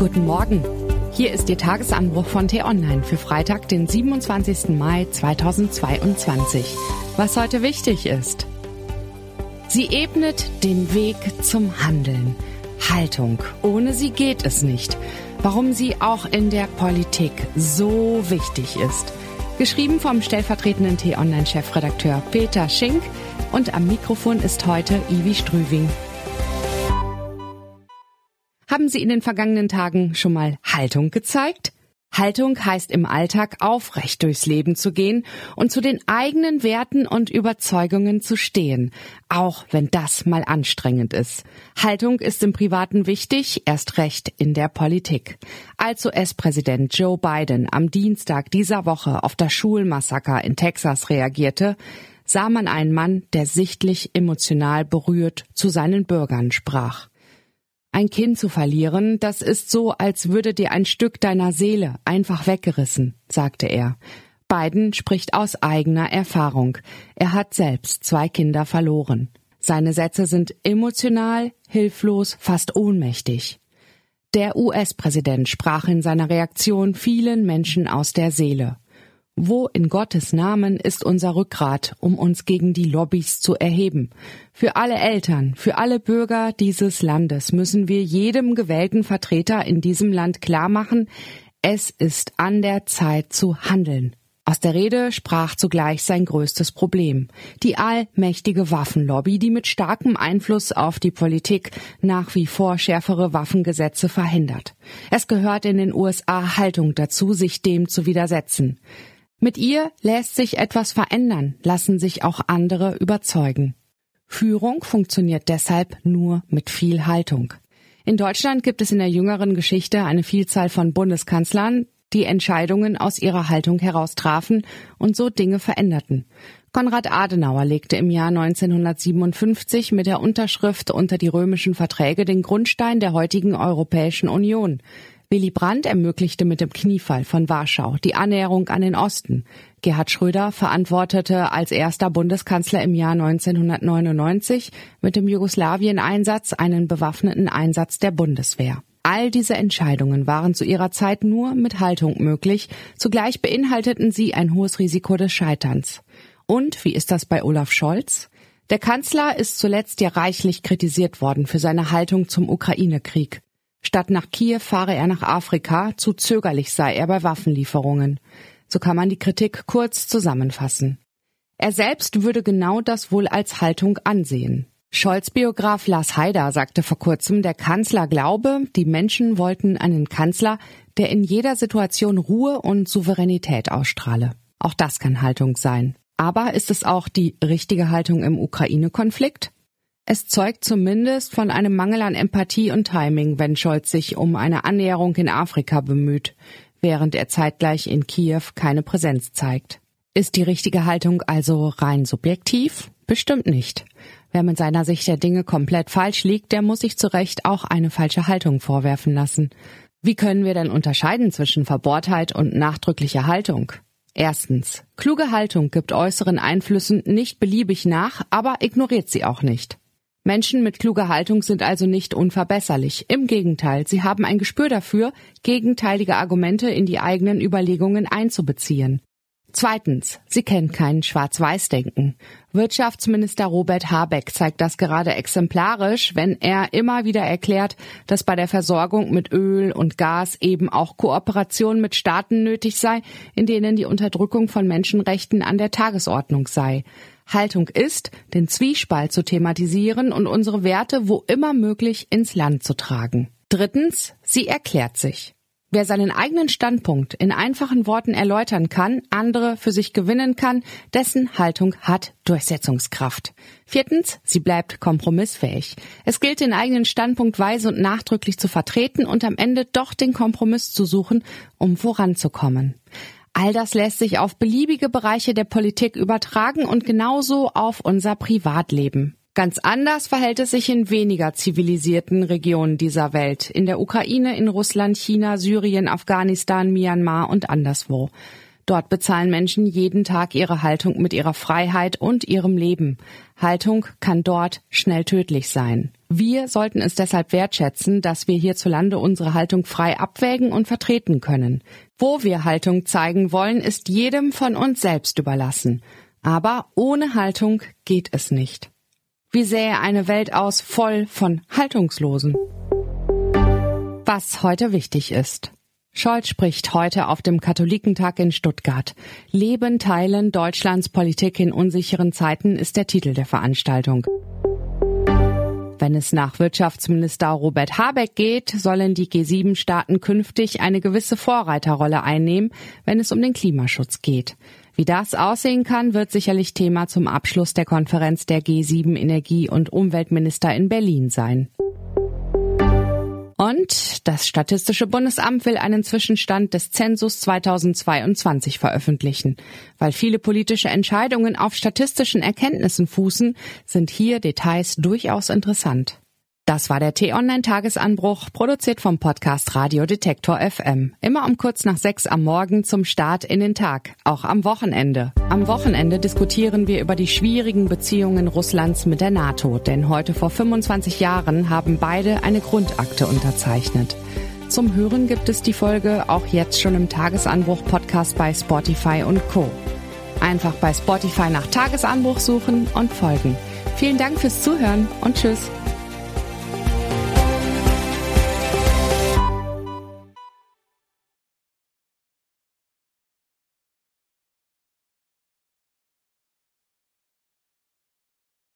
Guten Morgen. Hier ist Ihr Tagesanbruch von T-Online für Freitag, den 27. Mai 2022. Was heute wichtig ist. Sie ebnet den Weg zum Handeln. Haltung. Ohne sie geht es nicht. Warum sie auch in der Politik so wichtig ist. Geschrieben vom stellvertretenden T-Online-Chefredakteur Peter Schink und am Mikrofon ist heute Ivi Strüving. Haben Sie in den vergangenen Tagen schon mal Haltung gezeigt? Haltung heißt im Alltag aufrecht durchs Leben zu gehen und zu den eigenen Werten und Überzeugungen zu stehen, auch wenn das mal anstrengend ist. Haltung ist im Privaten wichtig, erst recht in der Politik. Als US-Präsident Joe Biden am Dienstag dieser Woche auf das Schulmassaker in Texas reagierte, sah man einen Mann, der sichtlich emotional berührt zu seinen Bürgern sprach. Ein Kind zu verlieren, das ist so, als würde dir ein Stück deiner Seele einfach weggerissen, sagte er. Biden spricht aus eigener Erfahrung. Er hat selbst zwei Kinder verloren. Seine Sätze sind emotional, hilflos, fast ohnmächtig. Der US-Präsident sprach in seiner Reaktion vielen Menschen aus der Seele. Wo in Gottes Namen ist unser Rückgrat, um uns gegen die Lobbys zu erheben? Für alle Eltern, für alle Bürger dieses Landes müssen wir jedem gewählten Vertreter in diesem Land klarmachen, es ist an der Zeit zu handeln. Aus der Rede sprach zugleich sein größtes Problem. Die allmächtige Waffenlobby, die mit starkem Einfluss auf die Politik nach wie vor schärfere Waffengesetze verhindert. Es gehört in den USA Haltung dazu, sich dem zu widersetzen. Mit ihr lässt sich etwas verändern, lassen sich auch andere überzeugen. Führung funktioniert deshalb nur mit viel Haltung. In Deutschland gibt es in der jüngeren Geschichte eine Vielzahl von Bundeskanzlern, die Entscheidungen aus ihrer Haltung heraus trafen und so Dinge veränderten. Konrad Adenauer legte im Jahr 1957 mit der Unterschrift unter die römischen Verträge den Grundstein der heutigen Europäischen Union. Willy Brandt ermöglichte mit dem Kniefall von Warschau die Annäherung an den Osten. Gerhard Schröder verantwortete als erster Bundeskanzler im Jahr 1999 mit dem Jugoslawien-Einsatz einen bewaffneten Einsatz der Bundeswehr. All diese Entscheidungen waren zu ihrer Zeit nur mit Haltung möglich, zugleich beinhalteten sie ein hohes Risiko des Scheiterns. Und wie ist das bei Olaf Scholz? Der Kanzler ist zuletzt ja reichlich kritisiert worden für seine Haltung zum Ukraine-Krieg. Statt nach Kiew fahre er nach Afrika, zu zögerlich sei er bei Waffenlieferungen. So kann man die Kritik kurz zusammenfassen. Er selbst würde genau das wohl als Haltung ansehen. Scholz-Biograf Lars Haider sagte vor kurzem, der Kanzler glaube, die Menschen wollten einen Kanzler, der in jeder Situation Ruhe und Souveränität ausstrahle. Auch das kann Haltung sein. Aber ist es auch die richtige Haltung im Ukraine-Konflikt? Es zeugt zumindest von einem Mangel an Empathie und Timing, wenn Scholz sich um eine Annäherung in Afrika bemüht, während er zeitgleich in Kiew keine Präsenz zeigt. Ist die richtige Haltung also rein subjektiv? Bestimmt nicht. Wer mit seiner Sicht der Dinge komplett falsch liegt, der muss sich zu Recht auch eine falsche Haltung vorwerfen lassen. Wie können wir denn unterscheiden zwischen Verbohrtheit und nachdrücklicher Haltung? Erstens. Kluge Haltung gibt äußeren Einflüssen nicht beliebig nach, aber ignoriert sie auch nicht. Menschen mit kluger Haltung sind also nicht unverbesserlich. Im Gegenteil, sie haben ein Gespür dafür, gegenteilige Argumente in die eigenen Überlegungen einzubeziehen. Zweitens, sie kennt kein Schwarz-Weiß-Denken. Wirtschaftsminister Robert Habeck zeigt das gerade exemplarisch, wenn er immer wieder erklärt, dass bei der Versorgung mit Öl und Gas eben auch Kooperation mit Staaten nötig sei, in denen die Unterdrückung von Menschenrechten an der Tagesordnung sei. Haltung ist, den Zwiespalt zu thematisieren und unsere Werte wo immer möglich ins Land zu tragen. Drittens, sie erklärt sich. Wer seinen eigenen Standpunkt in einfachen Worten erläutern kann, andere für sich gewinnen kann, dessen Haltung hat Durchsetzungskraft. Viertens, sie bleibt kompromissfähig. Es gilt, den eigenen Standpunkt weise und nachdrücklich zu vertreten und am Ende doch den Kompromiss zu suchen, um voranzukommen. All das lässt sich auf beliebige Bereiche der Politik übertragen und genauso auf unser Privatleben. Ganz anders verhält es sich in weniger zivilisierten Regionen dieser Welt, in der Ukraine, in Russland, China, Syrien, Afghanistan, Myanmar und anderswo. Dort bezahlen Menschen jeden Tag ihre Haltung mit ihrer Freiheit und ihrem Leben. Haltung kann dort schnell tödlich sein. Wir sollten es deshalb wertschätzen, dass wir hierzulande unsere Haltung frei abwägen und vertreten können. Wo wir Haltung zeigen wollen, ist jedem von uns selbst überlassen. Aber ohne Haltung geht es nicht. Wie sähe eine Welt aus voll von Haltungslosen? Was heute wichtig ist. Scholz spricht heute auf dem Katholikentag in Stuttgart. Leben teilen Deutschlands Politik in unsicheren Zeiten ist der Titel der Veranstaltung. Wenn es nach Wirtschaftsminister Robert Habeck geht, sollen die G7-Staaten künftig eine gewisse Vorreiterrolle einnehmen, wenn es um den Klimaschutz geht. Wie das aussehen kann, wird sicherlich Thema zum Abschluss der Konferenz der G7 Energie- und Umweltminister in Berlin sein. Und das Statistische Bundesamt will einen Zwischenstand des Zensus 2022 veröffentlichen. Weil viele politische Entscheidungen auf statistischen Erkenntnissen fußen, sind hier Details durchaus interessant. Das war der T-Online-Tagesanbruch, produziert vom Podcast Radio Detektor FM. Immer um kurz nach sechs am Morgen zum Start in den Tag, auch am Wochenende. Am Wochenende diskutieren wir über die schwierigen Beziehungen Russlands mit der NATO, denn heute vor 25 Jahren haben beide eine Grundakte unterzeichnet. Zum Hören gibt es die Folge auch jetzt schon im Tagesanbruch Podcast bei Spotify und Co. Einfach bei Spotify nach Tagesanbruch suchen und folgen. Vielen Dank fürs Zuhören und tschüss.